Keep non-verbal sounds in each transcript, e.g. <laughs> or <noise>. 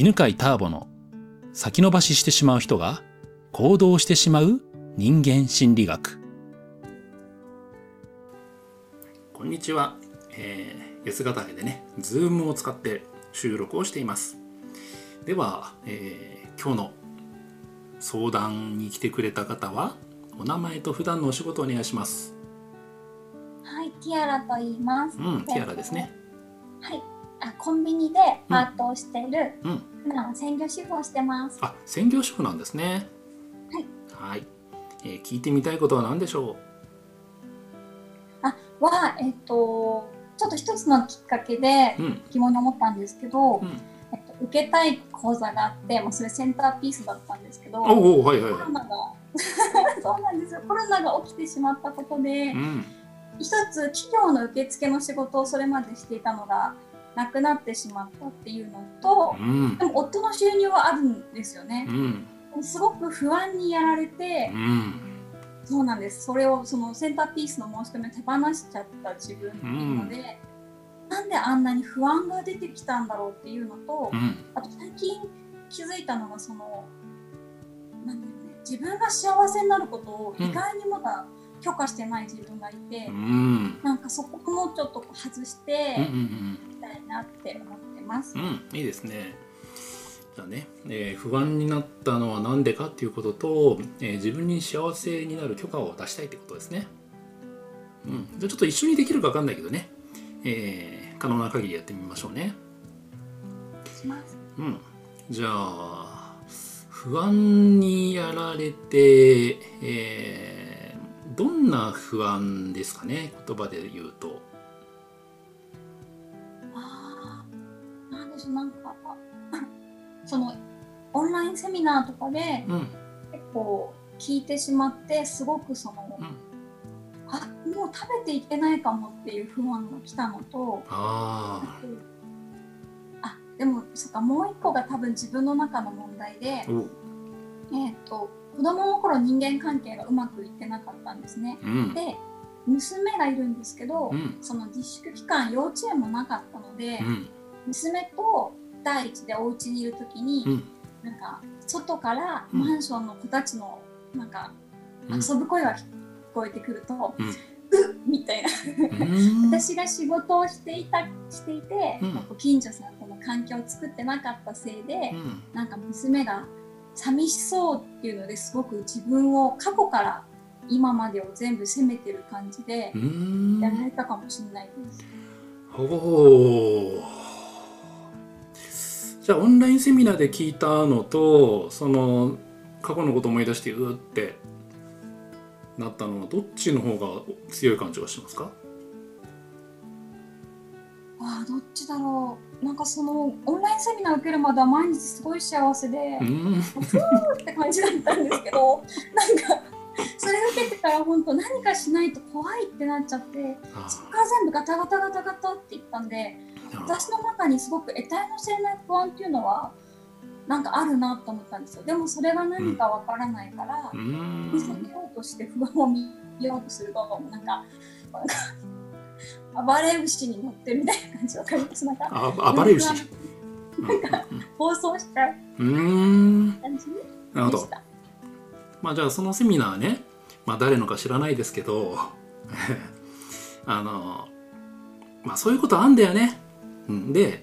犬飼ターボの先延ばししてしまう人が行動してしまう人間心理学。こんにちは、えー、安ヶ岳でねズームを使って収録をしています。では、えー、今日の相談に来てくれた方はお名前と普段のお仕事をお願いします。はい、ティアラと言います。うんティアラですね。はい、あコンビニでパートをしている、うん。普段は専業主婦をしてます。あ専業主婦なんですね。はい、えー聞いてみたいことは何でしょあ、はえっとちょっと一つのきっかけで疑問に思ったんですけど、うん。えっと受けたい講座があって、まあそれセンターピースだったんですけど、おおはいはいはコロナが <laughs> そうなんですよ。コロナが起きてしまったことでい、うん。一つ企業の受付の仕事をそれまでしていたのがなくなってしまったっていうのとう、ん。でも夫の収入はあるんですよね。う。ん。すごく不安にやられてう、ん。そうなんです。それをそのセンターピースの申し込みを手放しちゃった自分っていうので、なんであんなに不安が出てきたんだろうっていうのと、うん。あと最近気づいたのがそのなんだろうね自分が幸せになることを意外にまだ許可してない自分がいて、うん。なんかそこもちょっと外してうんうんたいなって思ってます。うんうんいいですね。じゃあね、えー不安になったのは何でかっていうことと、えー自分に幸せになる許可を出したいってことですね。うんじゃあちょっと一緒にできるか分かんないけどね、えー可能な限りやってみましょうね。します。うん、じゃあ不安にやられて、えーどんな不安ですかね言葉で言うと。ーなんかそのオンラインセミナーとかでうん。結構聞いてしまってすごくその、うん。あもう食べていけないかもっていう不安が来たのとああでもそっかもう一個が多分自分の中の問題でえっ、と子供の頃人間関係がうまくいってなかったんですね。うん。で娘がいるんですけど、うん。その自粛期間幼稚園もなかったので、うん娘と第一でお家にいる時に、うん。なんか外からうん。マンションの子たちのなんかうん。遊ぶ声が聞こえてくると、うん。うっみたいな。うん。私が仕事をしていたしていて、うん。近所さんとの環境を作ってなかったせいで、うん。なんか娘が寂しそうっていうのですごく自分を過去から今までを全部責めてる感じでうん。やられたかもしれないです。じゃあオンラインセミナーで聞いたのとその過去のこと思い出してうーってなったのはどっちの方が強い感じがしますか？ああどっちだろう。なんかそのオンラインセミナー受けるまでは毎日すごい幸せで、うん。って感じだったんですけどなんかそれ受けてから本当何かしないと怖いってなっちゃってあそこから全部ガタガタガタガタっていったんで私の中にすごく得体の知れない不安っていうのはなんかあるなと思ったんですよ。でもそれが何かわからないからう、ん。見せようとして不安を見ようとするとなんかなんか暴れ牛に乗ってるみたいな感じわかります？なんかあ暴れるし暴走しちゃううん。感じ？なるほど。でした。まあじゃあそのセミナーね、まあ、誰のか知らないですけど。<laughs> あのまあそういうことあんだよね。うん、でや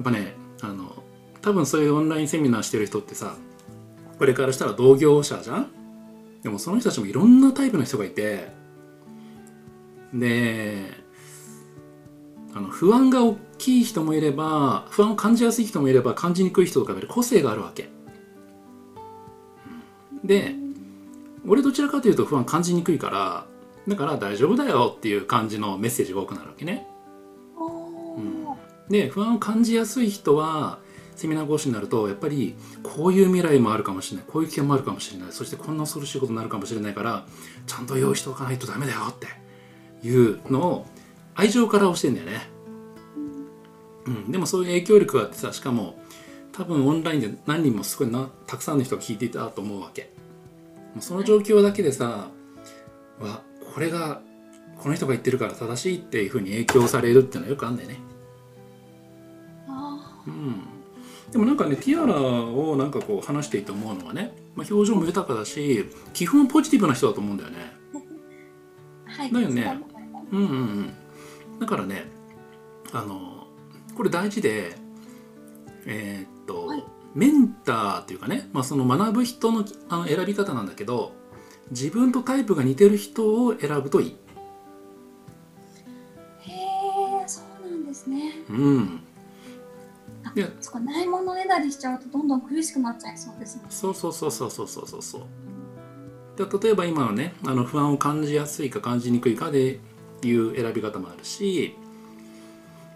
っぱねあの多分そういうオンラインセミナーしてる人ってさこれからしたら同業者じゃん？でもその人たちもいろんなタイプの人がいてであの不安が大きい人もいれば不安を感じやすい人もいれば感じにくい人とかいる個性があるわけ。で俺どちらかというと不安感じにくいからだから大丈夫だよっていう感じのメッセージが多くなるわけね。うんで不安を感じやすい人はセミナー講師になるとやっぱりこういう未来もあるかもしれないこういう危険もあるかもしれないそしてこんな恐ろしいことになるかもしれないからちゃんと用意しておかないとダメだよっていうのを愛情から教えてんだよね。うん、でもそういう影響力があってさしかも多分オンラインで何人もすごいなたくさんの人が聞いていたと思うわけもうその状況だけでさわこれがこの人が言ってるから正しいっていうふうに影響されるっていうのはよくあるんだよねうん。でもなんかねティアラをなんかこう話していて思うのはね、まあ、表情も豊かだし基本ポジティブな人だと思うんだよね。はい。だよね。そうんうんうん。だからねあのこれ大事でえーっと、はい。メンターっていうかね、まあ、その学ぶ人のあの選び方なんだけど自分とタイプが似てる人を選ぶといい。へえそうなんですね。うん。あいや。そこないものねだりしちゃうとどんどん苦しくなっちゃいそうですねそうそうそうそうそうそうそうそう。で例えば今のねあの不安を感じやすいか感じにくいかでいう選び方もあるし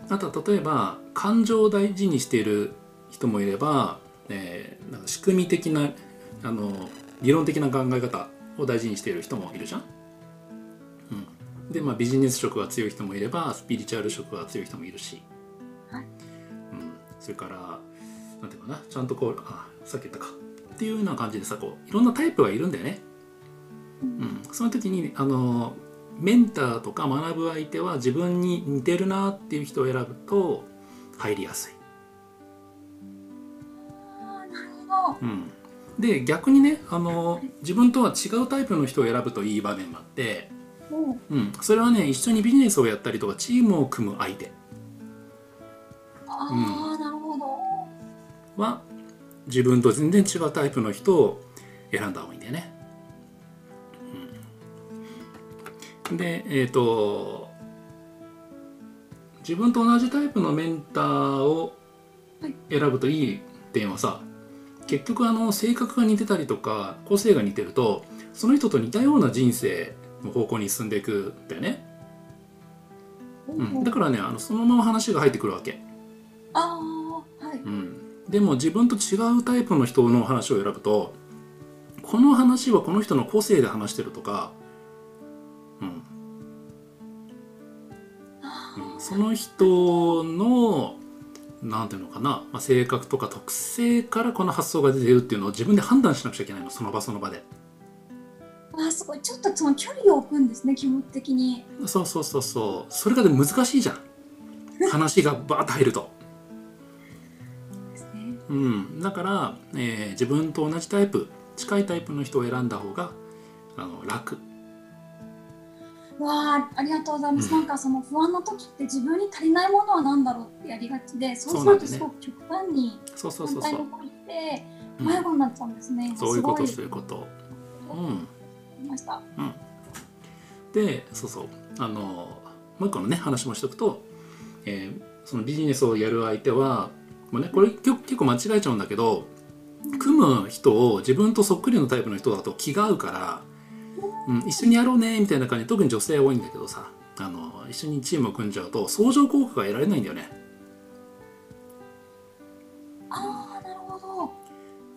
あとは例えば感情を大事にしている人もいれば、えーなんか仕組み的なあの理論的な考え方を大事にしている人もいるじゃん。うん、でまあビジネス色が強い人もいればスピリチュアル色が強い人もいるし、それからなんていうかなちゃんとこうあさっき言ったか。っていうような感じでさこういろんなタイプがいるんだよね。うん、その時にあのメンターとか学ぶ相手は自分に似てるなっていう人を選ぶと入りやすい。うん、で逆にねあの自分とは違うタイプの人を選ぶといい場面もあって、おううん、それはね一緒にビジネスをやったりとかチームを組む相手。ああ、なるほどは自分と全然違うタイプの人を選んだ方がいいんだよね。うん、でえっ、と自分と同じタイプのメンターをはい選ぶといい点はさ結局あの性格が似てたりとか個性が似てるとその人と似たような人生の方向に進んでいくんだよね。うん、だからねあのそのまま話が入ってくるわけ。あでも自分と違うタイプの人の話を選ぶとこの話はこの人の個性で話してるとか、うん。うん、その人のなんていうのかな、まあ、性格とか特性からこの発想が出てるっていうのを自分で判断しなくちゃいけないのその場その場で。あーすごいちょっとその距離を置くんですね気持ち的に。そうそうそうそう。それがでも難しいじゃん。話がバーッと入ると。うん、だから、えー自分と同じタイプ近いタイプの人を選んだ方があの楽。わあありがとうございます、うん。なんかその不安な時って自分に足りないものは何だろうってやりがちでそうするとすごく極端にそうそうそうそう。反対の、方に行ってうん迷子になっちゃうんですね、そういうことそういうこと。うん。ました。でそうそう。あのもう一個のね話もしておくと、えーそのビジネスをやる相手はもうねこれ結結構間違えちゃうんだけど組む人を自分とそっくりのタイプの人だと気が合うから、うん、一緒にやろうねみたいな感じで特に女性多いんだけどさあの一緒にチームを組んじゃうと相乗効果が得られないんだよね。ああなるほど。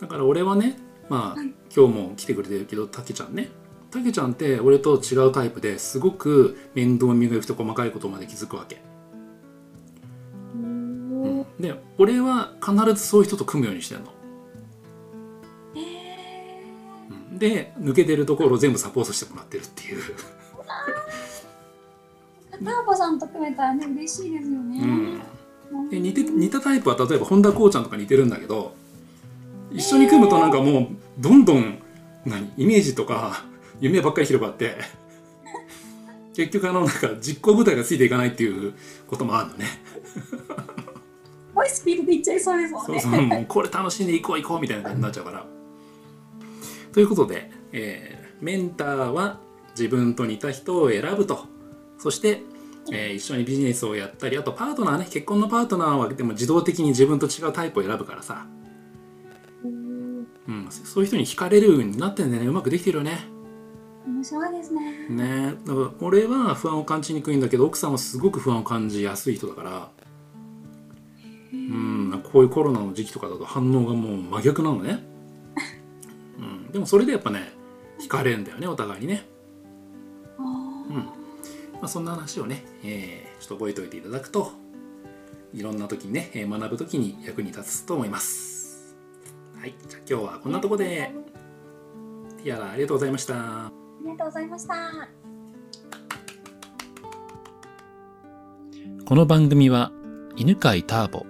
だから俺はねまあはい。今日も来てくれてるけどたけちゃんね。たけちゃんって俺と違うタイプですごく面倒見が良くて細かいことまで気づくわけ、で俺は必ずそういう人と組むようにしてんの、えうんで抜けてるところを全部サポートしてもらってるっていう、ー、ターボさんと組めたらね嬉しいですよね、うん、うんで似て似たタイプは例えば本田こうちゃんとか似てるんだけど一緒に組むとなんかもうどんどん何イメージとか夢ばっかり広がって結局あのなんか実行部隊がついていかないっていうこともあるのねいスピードでいっちゃいそうですもんね。そうそうもうこれ楽しんでいこう行こうみたいな感じになっちゃうから。ということで、えーメンターは自分と似た人を選ぶと。そして、えー一緒にビジネスをやったりあとパートナーね。結婚のパートナーはでも自動的に自分と違うタイプを選ぶからさ、うん。うん、そういう人に惹かれるようになってんだよね。うまくできてるよね。面白いですね。ね。だから俺は不安を感じにくいんだけど奥さんはすごく不安を感じやすい人だから。うん、こういうコロナの時期とかだと反応がもう真逆なのね、<laughs> うん、でもそれでやっぱね惹かれるんだよねお互いにね、うん。まあ、そんな話をね、えーちょっと覚えておいていただくといろんな時にねえー学ぶ時に役に立つと思います。はいじゃあ今日はこんなとこで。ティアラありがとうございました。ありがとうございました。この番組は犬飼ターボ、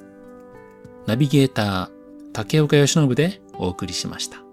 ナビゲーター竹岡義信でお送りしました。